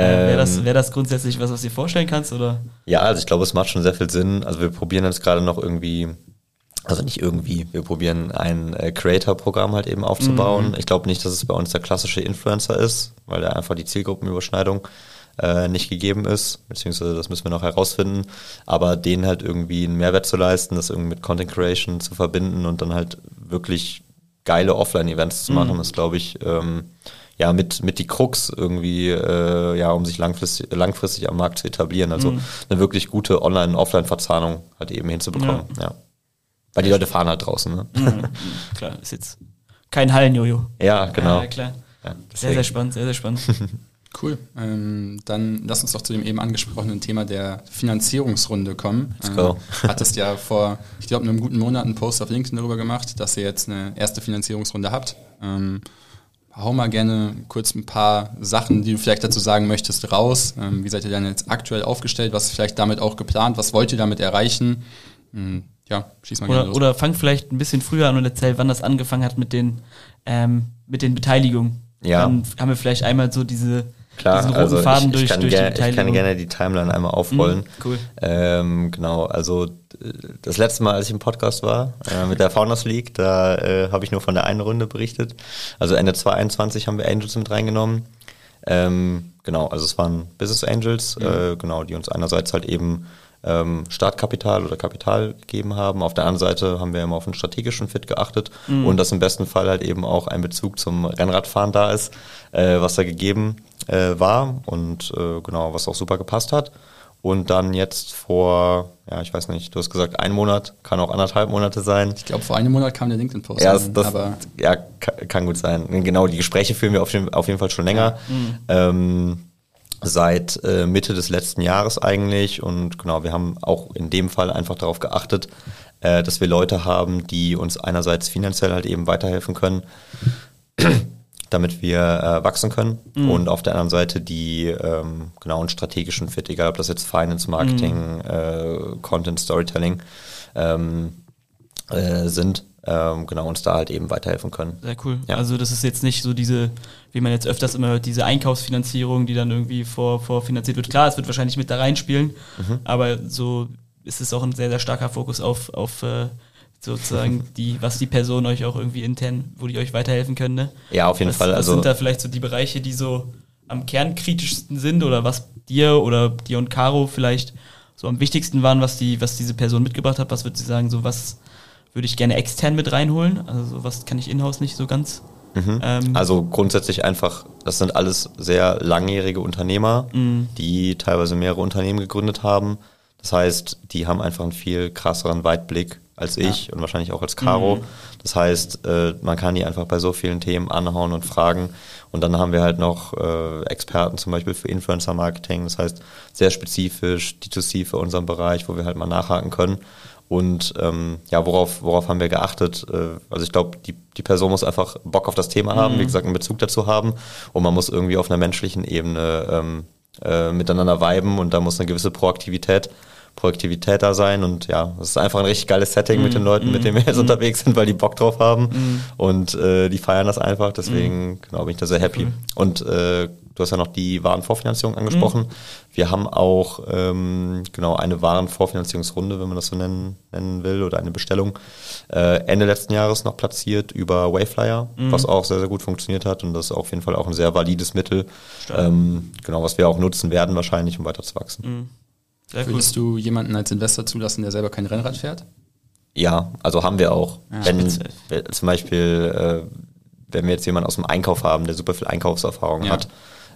Äh, Wäre das, Ähm. wär das grundsätzlich was, was du dir vorstellen kannst? Oder? Ja, also ich glaube, es macht schon sehr viel Sinn. Also wir probieren jetzt gerade noch irgendwie, also nicht irgendwie, wir probieren ein äh, Creator-Programm halt eben aufzubauen. Ich glaube nicht, dass es bei uns der klassische Influencer ist, weil da einfach die Zielgruppenüberschneidung äh, nicht gegeben ist, beziehungsweise das müssen wir noch herausfinden. Aber denen halt irgendwie einen Mehrwert zu leisten, das irgendwie mit Content Creation zu verbinden und dann halt wirklich geile Offline-Events zu machen, ist, glaube ich, ähm, ja, mit, mit die Krux irgendwie, äh, ja, um sich langfristig, langfristig am Markt zu etablieren. Also eine wirklich gute Online- und Offline-Verzahnung halt eben hinzubekommen. Ja. Weil die Leute fahren halt draußen, ne? Mhm. Klar, ist jetzt kein Hallenjojo. Ja, genau. Ja, klar. Ja, Sehr, sehr spannend, sehr, sehr spannend. Cool. Ähm, dann lass uns doch zu dem eben angesprochenen Thema der Finanzierungsrunde kommen. Let's go. Ähm, hattest ja vor, ich glaube, einem guten Monat einen Post auf LinkedIn darüber gemacht, dass ihr jetzt eine erste Finanzierungsrunde habt. Ähm, hau mal gerne kurz ein paar Sachen, die du vielleicht dazu sagen möchtest, raus. Ähm, wie seid ihr denn jetzt aktuell aufgestellt? Was ist vielleicht damit auch geplant? Was wollt ihr damit erreichen? Hm, ja, schieß mal gerne Oder, los. oder fang vielleicht ein bisschen früher an und erzähl, wann das angefangen hat mit den, ähm, mit den Beteiligungen. Ja. Dann haben wir vielleicht einmal so diese, Klar, diesen roten also Faden ich, durch, ich, kann durch ger- die ich kann gerne die Timeline einmal aufrollen. Mhm, cool. Ähm, genau, also d- das letzte Mal, als ich im Podcast war, äh, mit der Founders League, da äh, habe ich nur von der einen Runde berichtet. Also Ende 2021 haben wir Angels mit reingenommen. Ähm, genau, also es waren Business Angels, äh, genau, die uns einerseits halt eben ähm, Startkapital oder Kapital gegeben haben. Auf der anderen Seite haben wir immer auf einen strategischen Fit geachtet und dass im besten Fall halt eben auch ein Bezug zum Rennradfahren da ist, äh, was da gegeben äh, war und äh, genau, was auch super gepasst hat. Und dann jetzt vor, ja, ich weiß nicht, du hast gesagt, ein Monat, kann auch anderthalb Monate sein. ich glaube, vor einem Monat kam der LinkedIn-Post. Ja, das, aber ja, ka- kann gut sein. Genau, die Gespräche führen wir auf, jeden- auf jeden Fall schon länger. Ähm, seit äh, Mitte des letzten Jahres eigentlich. Und genau, wir haben auch in dem Fall einfach darauf geachtet, äh, dass wir Leute haben, die uns einerseits finanziell halt eben weiterhelfen können, damit wir äh, wachsen können. Und auf der anderen Seite die ähm, genau einen strategischen Fit, egal ob das jetzt Finance, Marketing, äh, Content, Storytelling ähm, äh, sind, ähm, genau uns da halt eben weiterhelfen können. Sehr cool. Ja. Also das ist jetzt nicht so diese, wie man jetzt öfters immer hört, diese Einkaufsfinanzierung, die dann irgendwie vor, vorfinanziert wird. Klar, es wird wahrscheinlich mit da reinspielen, Mhm. aber so ist es auch ein sehr, sehr starker Fokus auf, auf äh, sozusagen die, was die Personen euch auch irgendwie intern, wo die euch weiterhelfen können. Ne? Ja, auf jeden was, Fall. Was Also sind da vielleicht so die Bereiche, die so am kernkritischsten sind oder was dir oder dir und Caro vielleicht so am wichtigsten waren, was die, was diese Person mitgebracht hat? Was würdest du sagen, so was würde ich gerne extern mit reinholen? Also so was kann ich in-house nicht so ganz. Ähm, Also grundsätzlich einfach, das sind alles sehr langjährige Unternehmer, die teilweise mehrere Unternehmen gegründet haben. Das heißt, die haben einfach einen viel krasseren Weitblick als ich und wahrscheinlich auch als Caro. Das heißt, äh, man kann die einfach bei so vielen Themen anhauen und fragen. Und dann haben wir halt noch äh, Experten zum Beispiel für Influencer-Marketing. Das heißt, sehr spezifisch D2C für unseren Bereich, wo wir halt mal nachhaken können. Und ähm, ja, worauf, worauf haben wir geachtet? Äh, also ich glaube, die, die Person muss einfach Bock auf das Thema haben, wie gesagt, einen Bezug dazu haben. Und man muss irgendwie auf einer menschlichen Ebene ähm, äh, miteinander viben und da muss eine gewisse Proaktivität, Proaktivität da sein. Und ja, es ist einfach ein richtig geiles Setting mit den Leuten, mit denen wir jetzt unterwegs sind, weil die Bock drauf haben. Und äh, die feiern das einfach. Deswegen, genau, bin ich da sehr happy. Und äh, du hast ja noch die Warenvorfinanzierung angesprochen. Wir haben auch ähm, genau eine Warenvorfinanzierungsrunde, wenn man das so nennen, nennen will, oder eine Bestellung äh, Ende letzten Jahres noch platziert über Wayflyer, was auch sehr, sehr gut funktioniert hat und das ist auf jeden Fall auch ein sehr valides Mittel, ähm, genau, was wir auch nutzen werden wahrscheinlich, um weiter zu wachsen. Cool. Würdest du jemanden als Investor zulassen, der selber kein Rennrad fährt? Ja, also haben wir auch. Ja, wenn, wenn zum Beispiel, äh, wenn wir jetzt jemanden aus dem Einkauf haben, der super viel Einkaufserfahrung Ja. hat,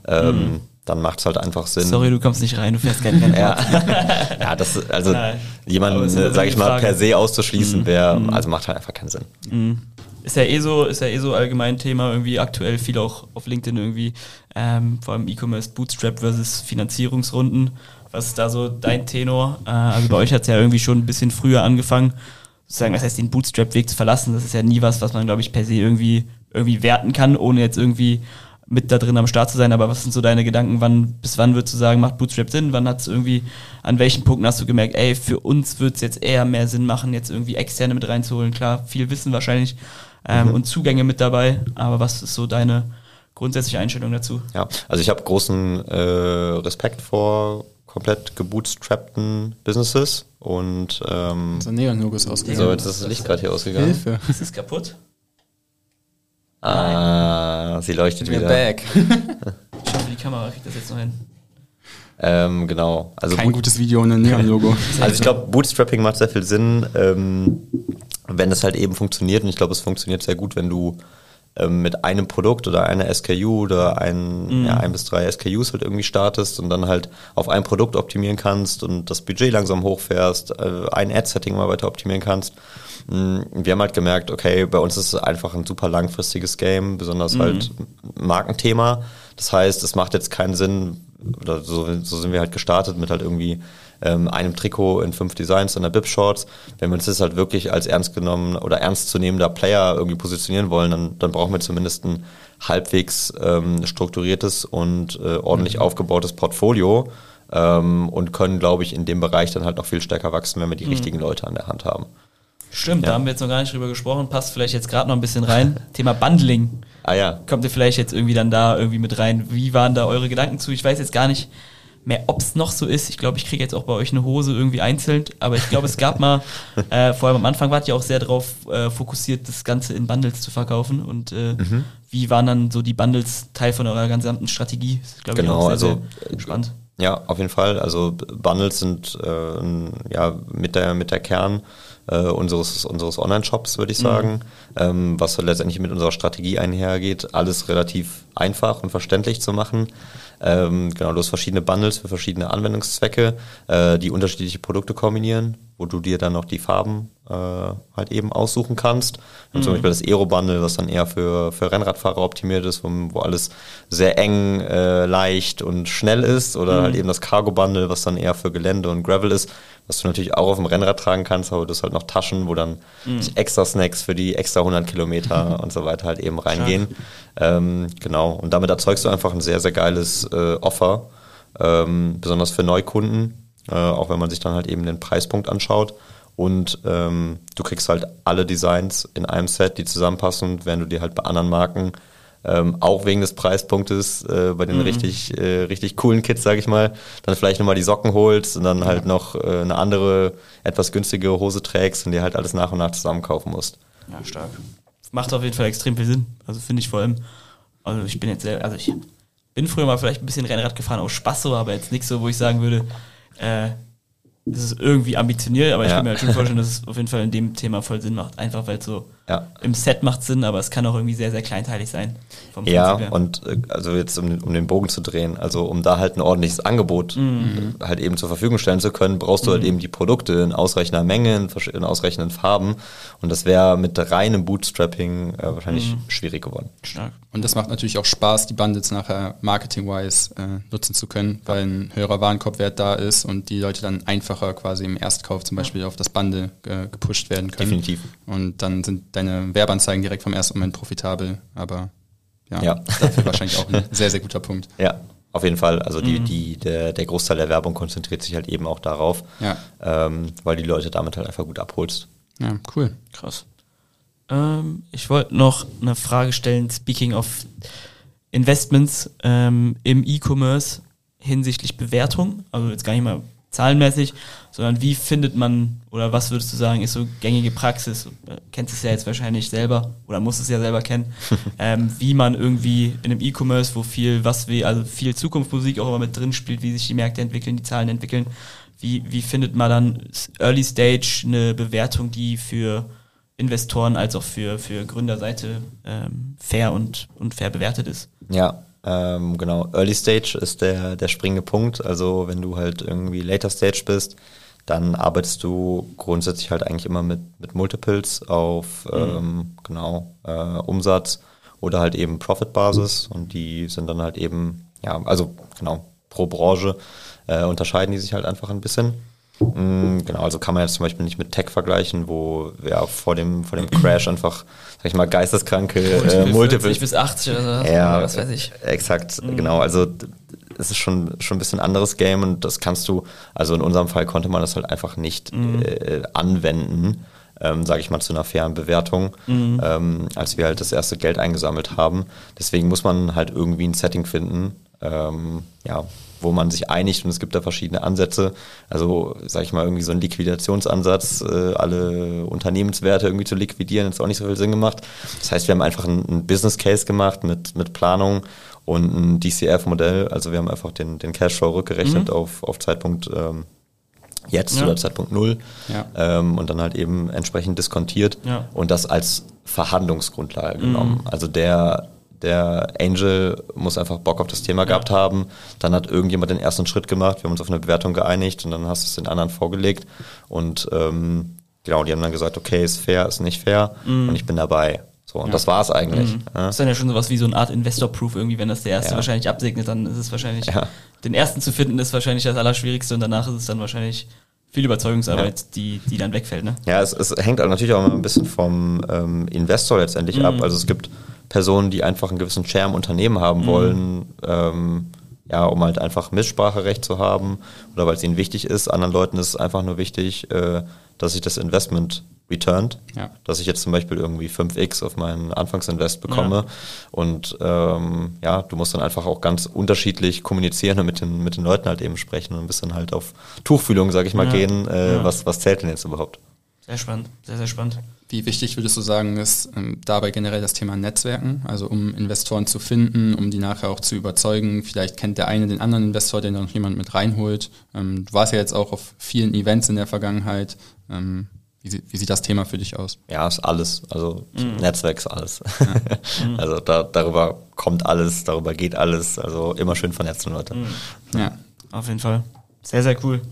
ähm, dann macht es halt einfach Sinn. Sorry, du kommst nicht rein, du fährst kein Rennrad. Ja, ja das also Nein. Jemanden, sage ich mal, Frage. per se auszuschließen, wäre, also macht halt einfach keinen Sinn. Ist ja eh so, ist ja eh so allgemein Thema irgendwie aktuell viel auch auf LinkedIn irgendwie, ähm, vor allem E-Commerce Bootstrap versus Finanzierungsrunden. Was ist da so dein Tenor? Äh, also bei euch hat es ja irgendwie schon ein bisschen früher angefangen, sozusagen, was heißt den Bootstrap-Weg zu verlassen. Das ist ja nie was, was man, glaube ich, per se irgendwie, irgendwie werten kann, ohne jetzt irgendwie mit da drin am Start zu sein. Aber was sind so deine Gedanken? Wann, bis wann würdest du sagen, macht Bootstrap Sinn? Wann hat es irgendwie, an welchen Punkten hast du gemerkt, ey, für uns wird es jetzt eher mehr Sinn machen, jetzt irgendwie externe mit reinzuholen? Klar, viel Wissen wahrscheinlich ähm, und Zugänge mit dabei. Aber was ist so deine grundsätzliche Einstellung dazu? Ja, also ich habe großen äh, Respekt vor komplett gebootstrappten Businesses und ähm, So Neon-Logo ist ausgegangen. so, jetzt ist das Licht gerade hier ausgegangen. Hilfe. Ist es kaputt? Ah, sie leuchtet We're wieder. back. Ich hoffe, die Kamera kriegt das jetzt noch hin. Ähm, genau. Also Kein Boot- gutes Video ohne Neon-Logo. Also ich glaube, Bootstrapping macht sehr viel Sinn, ähm, wenn es halt eben funktioniert. Und ich glaube, es funktioniert sehr gut, wenn du ähm, mit einem Produkt oder einer SKU oder ein, ja, ein bis drei SKUs halt irgendwie startest und dann halt auf ein Produkt optimieren kannst und das Budget langsam hochfährst, äh, ein Ad-Setting mal weiter optimieren kannst. Mm, Wir haben halt gemerkt, okay, bei uns ist es einfach ein super langfristiges Game, besonders halt Markenthema. Das heißt, es macht jetzt keinen Sinn, oder so, so sind wir halt gestartet mit halt irgendwie ähm, einem Trikot in fünf Designs und der Bib-Shorts. Wenn wir uns das halt wirklich als ernst genommen oder ernstzunehmender Player irgendwie positionieren wollen, dann, dann brauchen wir zumindest ein halbwegs ähm, strukturiertes und äh, ordentlich aufgebautes Portfolio ähm, und können, glaube ich, in dem Bereich dann halt noch viel stärker wachsen, wenn wir die richtigen Leute an der Hand haben. Stimmt, da haben wir jetzt noch gar nicht drüber gesprochen. Passt vielleicht jetzt gerade noch ein bisschen rein. Thema Bundling. Ah ja, Kommt ihr vielleicht jetzt irgendwie dann da irgendwie mit rein? Wie waren da eure Gedanken zu? Ich weiß jetzt gar nicht mehr, ob es noch so ist. Ich glaube, ich kriege jetzt auch bei euch eine Hose irgendwie einzeln. Aber ich glaube, es gab mal, äh, vor allem am Anfang wart ihr auch sehr darauf äh, fokussiert, das Ganze in Bundles zu verkaufen. Und äh, wie waren dann so die Bundles Teil von eurer gesamten Strategie? Das ist, glaube ich, Genau, auch sehr, also, sehr spannend. Ja, auf jeden Fall. Also Bundles sind äh, ja mit der mit der Kern äh, unseres unseres Online-Shops, würde ich sagen, ähm, was letztendlich mit unserer Strategie einhergeht, alles relativ einfach und verständlich zu machen. Ähm, genau, du hast verschiedene Bundles für verschiedene Anwendungszwecke, äh, die unterschiedliche Produkte kombinieren, wo du dir dann noch die Farben halt eben aussuchen kannst. Und Zum Beispiel das Aero-Bundle, was dann eher für, für Rennradfahrer optimiert ist, wo, wo alles sehr eng, äh, leicht und schnell ist. Oder halt eben das Cargo-Bundle, was dann eher für Gelände und Gravel ist, was du natürlich auch auf dem Rennrad tragen kannst, aber du hast halt noch Taschen, wo dann extra Snacks für die extra 100 Kilometer und so weiter halt eben reingehen. Ähm, genau, und damit erzeugst du einfach ein sehr, sehr geiles äh, Offer, ähm, besonders für Neukunden, äh, auch wenn man sich dann halt eben den Preispunkt anschaut. Und ähm, du kriegst halt alle Designs in einem Set, die zusammenpassen, während du dir halt bei anderen Marken ähm, auch wegen des Preispunktes äh, bei den richtig, äh, richtig coolen Kits, sage ich mal, dann vielleicht nochmal die Socken holst und dann halt noch äh, eine andere, etwas günstigere Hose trägst und dir halt alles nach und nach zusammen kaufen musst. Ja, stark. Macht auf jeden Fall extrem viel Sinn. Also finde ich vor allem, also ich bin jetzt sehr, also ich bin früher mal vielleicht ein bisschen Rennrad gefahren aus Spaß so, aber jetzt nicht so, wo ich sagen würde, äh, es ist irgendwie ambitioniert, aber ich Ja. kann mir halt schon vorstellen, dass es auf jeden Fall in dem Thema voll Sinn macht. Einfach weil es so Ja. im Set macht Sinn, aber es kann auch irgendwie sehr, sehr kleinteilig sein. Vom Ja, und äh, also jetzt um, um den Bogen zu drehen, also um da halt ein ordentliches Angebot Mhm. halt eben zur Verfügung stellen zu können, brauchst du halt eben die Produkte in ausreichender Menge, in ausreichenden Farben und das wäre mit reinem Bootstrapping äh, wahrscheinlich Mhm. schwierig geworden. stark. Und das macht natürlich auch Spaß, die Bundles nachher marketing-wise äh, nutzen zu können, weil ein höherer Warenkorbwert da ist und die Leute dann einfacher quasi im Erstkauf zum Beispiel auf das Bundle äh, gepusht werden können. Definitiv. Und dann sind deine Werbeanzeigen direkt vom ersten Moment profitabel, aber ja, Ja. dafür wahrscheinlich auch ein sehr, sehr guter Punkt. Ja, auf jeden Fall. Also die, Mhm. die, der, der Großteil der Werbung konzentriert sich halt eben auch darauf, Ja. ähm, weil die Leute damit halt einfach gut abholst. Ja, cool. Krass. Ähm, ich wollte noch eine Frage stellen, speaking of Investments ähm, im E-Commerce hinsichtlich Bewertung, also jetzt gar nicht mal zahlenmäßig, sondern wie findet man oder was würdest du sagen, ist so gängige Praxis, äh, kennst es ja jetzt wahrscheinlich selber oder musst es ja selber kennen, ähm, wie man irgendwie in einem E-Commerce, wo viel, was wie, also viel Zukunftsmusik auch immer mit drin spielt, wie sich die Märkte entwickeln, die Zahlen entwickeln, wie, wie findet man dann Early Stage eine Bewertung, die für Investoren als auch für, für Gründerseite ähm, fair und, und fair bewertet ist? Ja, ähm, genau. Early Stage ist der, der springende Punkt. Also wenn du halt irgendwie Later Stage bist, dann arbeitest du grundsätzlich halt eigentlich immer mit, mit Multiples auf mhm. ähm, genau äh, Umsatz oder halt eben Profit-Basis und die sind dann halt eben, ja, also genau, pro Branche äh, unterscheiden die sich halt einfach ein bisschen. Mm, genau, also kann man jetzt zum Beispiel nicht mit Tech vergleichen, wo ja vor dem, vor dem Crash einfach, sag ich mal, geisteskranke äh, Multiple. bis 80 oder so, ja, was weiß ich. Exakt, mhm. genau. Also es ist schon, schon ein bisschen ein anderes Game und das kannst du, also in unserem Fall konnte man das halt einfach nicht mhm. äh, anwenden, ähm, sage ich mal, zu einer fairen Bewertung, mhm. ähm, als wir halt das erste Geld eingesammelt haben. Deswegen muss man halt irgendwie ein Setting finden, ähm, ja, wo man sich einigt und es gibt da verschiedene Ansätze. Also, sage ich mal, irgendwie so ein Liquidationsansatz, äh, alle Unternehmenswerte irgendwie zu liquidieren, hat auch nicht so viel Sinn gemacht. Das heißt, wir haben einfach einen, Business Case gemacht mit, mit Planung und ein DCF-Modell. Also wir haben einfach den, den Cashflow rückgerechnet mhm. auf, auf Zeitpunkt ähm, jetzt ja. oder Zeitpunkt null ja. ähm, und dann halt eben entsprechend diskontiert ja. und das als Verhandlungsgrundlage mhm. genommen. Also der der Angel muss einfach Bock auf das Thema ja. gehabt haben. Dann hat irgendjemand den ersten Schritt gemacht. Wir haben uns auf eine Bewertung geeinigt und dann hast du es den anderen vorgelegt. Und ähm, genau, die haben dann gesagt, okay, ist fair, ist nicht fair mhm. und ich bin dabei. So, und ja. das war es eigentlich. Mhm. Ja. Das ist dann ja schon sowas wie so eine Art Investor-Proof irgendwie, wenn das der erste ja. wahrscheinlich absegnet, dann ist es wahrscheinlich, den ersten zu finden ist wahrscheinlich das Allerschwierigste und danach ist es dann wahrscheinlich viel Überzeugungsarbeit, die, die dann wegfällt. Ne? Ja, es, es hängt natürlich auch immer ein bisschen vom ähm, Investor letztendlich mhm. ab. Also es gibt Personen, die einfach einen gewissen Share im Unternehmen haben mhm. wollen, ähm, ja, um halt einfach Mitspracherecht zu haben oder weil es ihnen wichtig ist. Anderen Leuten ist es einfach nur wichtig, äh, dass sich das Investment returned. Ja. Dass ich jetzt zum Beispiel irgendwie 5x auf meinen Anfangsinvest bekomme. Ja. Und ähm, ja, du musst dann einfach auch ganz unterschiedlich kommunizieren und mit den, mit den Leuten halt eben sprechen und ein bisschen halt auf Tuchfühlung, sag ich mal, ja. gehen. Äh, was, was zählt denn jetzt überhaupt? Sehr spannend, sehr, sehr spannend. Wie wichtig würdest du sagen, ist ähm, dabei generell das Thema Netzwerken, also um Investoren zu finden, um die nachher auch zu überzeugen? Vielleicht kennt der eine den anderen Investor, der noch jemand mit reinholt. Ähm, du warst ja jetzt auch auf vielen Events in der Vergangenheit. Ähm, wie, wie, sieht das Thema für dich aus? Ja, ist alles. Also mhm. Netzwerk ist alles. Ja. Mhm. also da, darüber kommt alles, darüber geht alles. Also immer schön vernetzen, Leute. Mhm. Ja, auf jeden Fall. Sehr, sehr cool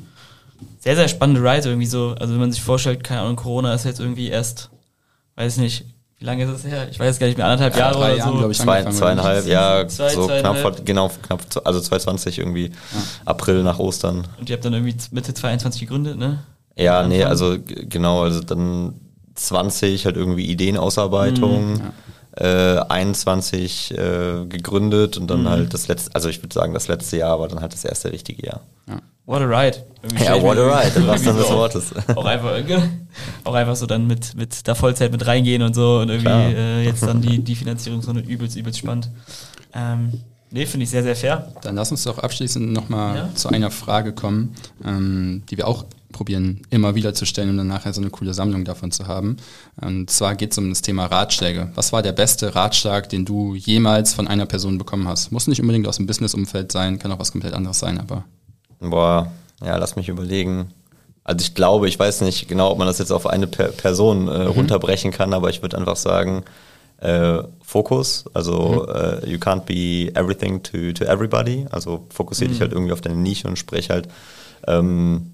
sehr, sehr spannende Ride irgendwie so. Also wenn man sich vorstellt, keine Ahnung, Corona ist jetzt irgendwie erst, weiß nicht, wie lange ist es her? Ich weiß gar nicht mehr, anderthalb Jahre oder Jahren, so. Ich, Zwei, zweieinhalb, ja, zwei, so knapp vor, genau, knapp, also 2020 irgendwie, ja. April nach Ostern. Und ihr habt dann irgendwie Mitte 22 gegründet, ne? Ja, nee, also genau, also dann 20 halt irgendwie Ideenausarbeitung. Mhm, ja. Äh, 21 äh, gegründet und dann mhm. halt das letzte, also ich würde sagen, das letzte Jahr war dann halt das erste richtige Jahr. Ja. What a ride. Irgendwie ja, what a ride, im wahrsten des Wortes. Auch einfach, auch einfach so dann mit, mit der Vollzeit mit reingehen und so und irgendwie äh, jetzt dann die, die Finanzierungsrunde übelst, übelst spannend. Ähm, nee, finde ich sehr, sehr fair. Dann lass uns doch abschließend nochmal ja? zu einer Frage kommen, ähm, die wir auch probieren immer wieder zu stellen, um dann nachher so eine coole Sammlung davon zu haben. Und zwar geht es um das Thema Ratschläge. Was war der beste Ratschlag, den du jemals von einer Person bekommen hast? Muss nicht unbedingt aus dem Business-Umfeld sein, kann auch was komplett anderes sein, aber Boah, ja, lass mich überlegen. Also ich glaube, ich weiß nicht genau, ob man das jetzt auf eine per Person äh, mhm. runterbrechen kann, aber ich würde einfach sagen, äh, Fokus, also mhm. äh, you can't be everything to, to everybody. Also fokussiere mhm. dich halt irgendwie auf deine Nische und sprech halt ähm,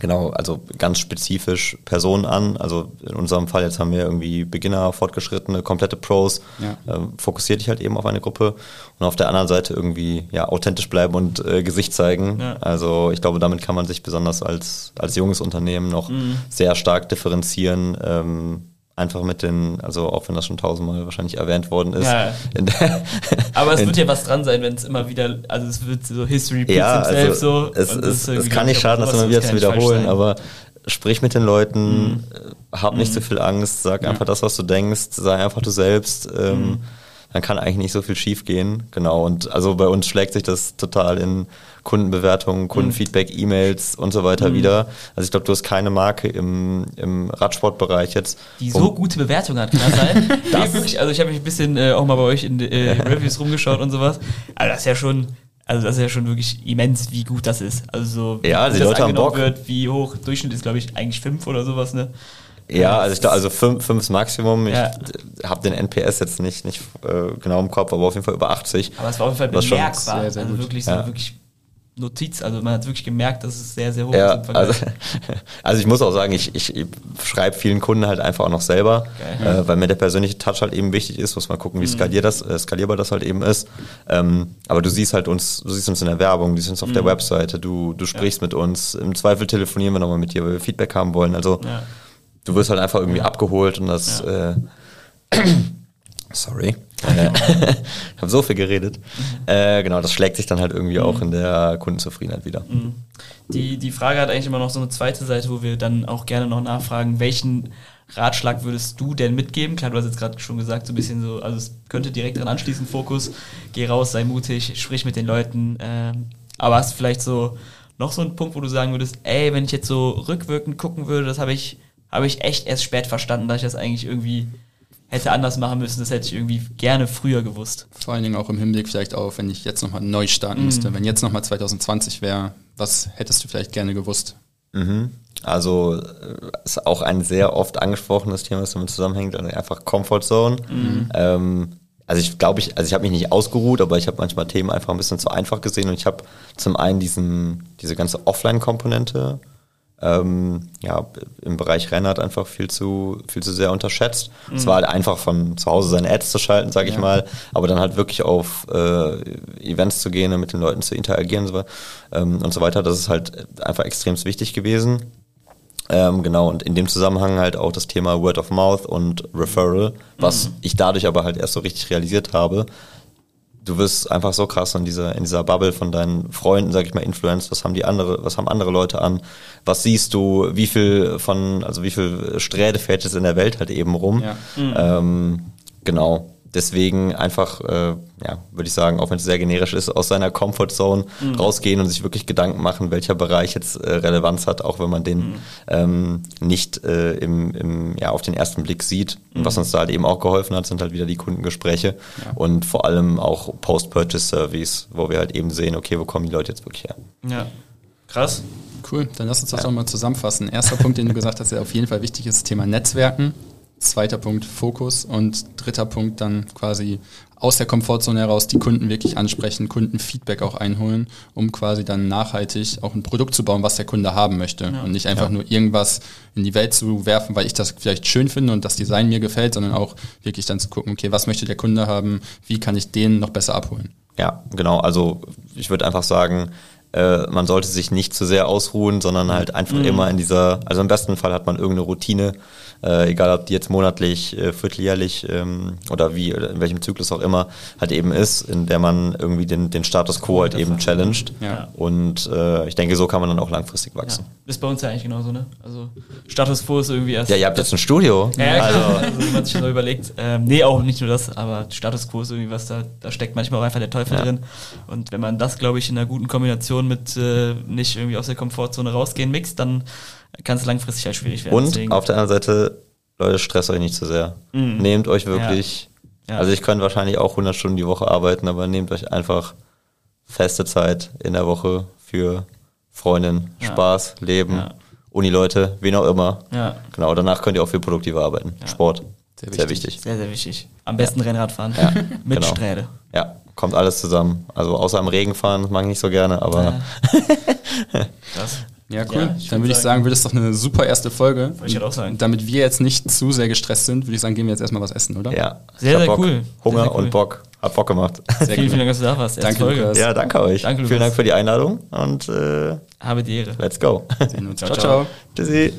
Genau, also ganz spezifisch Personen an. Also in unserem Fall jetzt haben wir irgendwie Beginner, Fortgeschrittene, komplette Pros. Ja. Ähm, fokussiert dich halt eben auf eine Gruppe und auf der anderen Seite irgendwie ja authentisch bleiben und äh, Gesicht zeigen. Ja. Also ich glaube, damit kann man sich besonders als als junges Unternehmen noch mhm. sehr stark differenzieren. Ähm, einfach mit den, also auch wenn das schon tausendmal wahrscheinlich erwähnt worden ist. Ja. Aber es wird ja was dran sein, wenn es immer wieder, also es wird so History ja, also so. Es, es, es kann nicht schaden, das immer wieder zu wiederholen, aber sprich mit den Leuten, mhm. hab nicht mhm. so viel Angst, sag ja. einfach das, was du denkst, sei einfach du selbst. Ähm, mhm dann kann eigentlich nicht so viel schief gehen. Genau. Und also bei uns schlägt sich das total in Kundenbewertungen, Kundenfeedback, E-Mails und so weiter mhm. wieder. Also ich glaube, du hast keine Marke im, im Radsportbereich jetzt. Die so gute Bewertung hat, kann das sein? das nee, wirklich, also ich habe mich ein bisschen äh, auch mal bei euch in äh, Reviews rumgeschaut und sowas. Also das ist ja schon, Also das ist ja schon wirklich immens, wie gut das ist. Also so, Ja, wie die das Leute haben angenommen wird, wie hoch Durchschnitt ist, glaube ich, eigentlich fünf oder sowas, ne? Ja, also ich also fünf, fünf ist Maximum. Ja. Ich habe den NPS jetzt nicht, nicht äh, genau im Kopf, aber auf jeden Fall über 80. Aber es war auf jeden Fall bemerkbar. sehr, sehr also wirklich so Ja. wirklich Notiz. Also man hat wirklich gemerkt, dass es sehr, sehr hoch Ja, ist im Vergleich. also, also ich muss auch sagen, ich, ich, ich schreibe vielen Kunden halt einfach auch noch selber, Geil. äh, weil mir der persönliche Touch halt eben wichtig ist. Muss mal gucken, wie skalier das, äh, skalierbar das halt eben ist. Ähm, aber du siehst halt uns, du siehst uns in der Werbung, du siehst uns auf der Webseite, du, du sprichst mit uns. Im Zweifel telefonieren wir nochmal mit dir, weil wir Feedback haben wollen. Also Ja. Du wirst halt einfach irgendwie abgeholt und das. Äh, sorry. Äh, ich habe so viel geredet. Äh, genau, das schlägt sich dann halt irgendwie auch in der Kundenzufriedenheit wieder. Die, die Frage hat eigentlich immer noch so eine zweite Seite, wo wir dann auch gerne noch nachfragen, welchen Ratschlag würdest du denn mitgeben? Klar, du hast jetzt gerade schon gesagt, so ein bisschen so, also es könnte direkt dran anschließen, Fokus, geh raus, sei mutig, sprich mit den Leuten. Ähm, aber hast du vielleicht so noch so einen Punkt, wo du sagen würdest, ey, wenn ich jetzt so rückwirkend gucken würde, das habe ich, habe ich echt erst spät verstanden, dass ich das eigentlich irgendwie hätte anders machen müssen, das hätte ich irgendwie gerne früher gewusst. Vor allen Dingen auch im Hinblick vielleicht auf, wenn ich jetzt nochmal neu starten müsste. Wenn jetzt nochmal 2020 wäre, was hättest du vielleicht gerne gewusst? Mhm. Also äh, ist auch ein sehr oft angesprochenes Thema, das damit zusammenhängt, also einfach Comfort Zone. Ähm, also ich glaube, ich, also ich habe mich nicht ausgeruht, aber ich habe manchmal Themen einfach ein bisschen zu einfach gesehen und ich habe zum einen diesen, diese ganze Offline-Komponente ähm, ja, im Bereich Rennrad einfach viel zu, viel zu sehr unterschätzt. Es war halt einfach von zu Hause seine Ads zu schalten, sage ich mal, aber dann halt wirklich auf äh, Events zu gehen und mit den Leuten zu interagieren und so, ähm, und so weiter. Das ist halt einfach extrem wichtig gewesen. Ähm, genau, und in dem Zusammenhang halt auch das Thema Word of Mouth und Referral, was ich dadurch aber halt erst so richtig realisiert habe. Du wirst einfach so krass in dieser, in dieser Bubble von deinen Freunden, sag ich mal, Influence, was haben die andere, was haben andere Leute an, was siehst du, wie viel von, also wie viel Sträde fährt jetzt in der Welt halt eben rum. Ja. Ähm, genau. Deswegen einfach, äh, ja, würde ich sagen, auch wenn es sehr generisch ist, aus seiner Comfortzone rausgehen und sich wirklich Gedanken machen, welcher Bereich jetzt äh, Relevanz hat, auch wenn man den ähm, nicht äh, im, im, ja, auf den ersten Blick sieht. Und was uns da halt eben auch geholfen hat, sind halt wieder die Kundengespräche und vor allem auch Post-Purchase-Service, wo wir halt eben sehen, okay, wo kommen die Leute jetzt wirklich her? Ja. Krass. Cool, dann lass uns das doch mal zusammenfassen. Erster Punkt, den du gesagt hast, der auf jeden Fall wichtig ist, Thema Netzwerken. Zweiter Punkt Fokus und dritter Punkt dann quasi aus der Komfortzone heraus die Kunden wirklich ansprechen, Kundenfeedback auch einholen, um quasi dann nachhaltig auch ein Produkt zu bauen, was der Kunde haben möchte und nicht einfach nur irgendwas in die Welt zu werfen, weil ich das vielleicht schön finde und das Design mir gefällt, sondern auch wirklich dann zu gucken, okay, was möchte der Kunde haben, wie kann ich den noch besser abholen. Ja, genau. Also ich würde einfach sagen, äh, man sollte sich nicht zu sehr ausruhen, sondern halt einfach immer in dieser, also im besten Fall hat man irgendeine Routine, äh, egal ob die jetzt monatlich, äh, vierteljährlich ähm, oder wie, oder in welchem Zyklus auch immer, halt eben ist, in der man irgendwie den, den Status quo halt eben challenged. Ja. Und äh, ich denke, so kann man dann auch langfristig Ja. wachsen. Ist bei uns ja eigentlich genauso, ne? Also Status Quo ist irgendwie erst. Ja, ihr habt jetzt ein Studio. Ja, ja, also, klar. also, wenn man sich so überlegt. Ähm, nee, auch nicht nur das, aber Status Quo ist irgendwie was, da, da steckt manchmal auch einfach der Teufel Ja. drin. Und wenn man das, glaube ich, in einer guten Kombination mit äh, nicht irgendwie aus der Komfortzone rausgehen mixt, dann kann es langfristig halt schwierig werden. Und Deswegen- auf der anderen Seite, Leute, stresst euch nicht zu sehr. Mhm. Nehmt euch wirklich, Ja. also ich könnte wahrscheinlich auch 100 Stunden die Woche arbeiten, aber nehmt euch einfach feste Zeit in der Woche für Freundin, Ja. Spaß, Leben, Ja. Unileute, wen auch immer. Ja. Genau, danach könnt ihr auch viel produktiver arbeiten. Sport, Sehr sehr wichtig. wichtig. Sehr, sehr wichtig. Am besten Rennrad fahren. Ja, Mit genau. Sträde. Ja, kommt alles zusammen. Also außer am Regen fahren, das mag ich nicht so gerne, aber Krass. Ja, cool. Ja, ich dann würd würde ich sagen, wird es doch eine super erste Folge. Wollte ich halt auch sagen. Damit wir jetzt nicht zu sehr gestresst sind, würde ich sagen, gehen wir jetzt erstmal was essen, oder? ja. Sehr, hab sehr Bock. cool. Hunger Sehr, sehr cool. und Bock. Hat Bock gemacht. Sehr vielen, vielen Dank, dass du da warst. Erste Danke, Folge. Lukas. Ja, danke euch. Danke, Lukas. Vielen Dank für die Einladung und äh, Habe die Ehre. let's go. Sehen uns. Ciao, ciao. ciao. ciao. Tschüssi.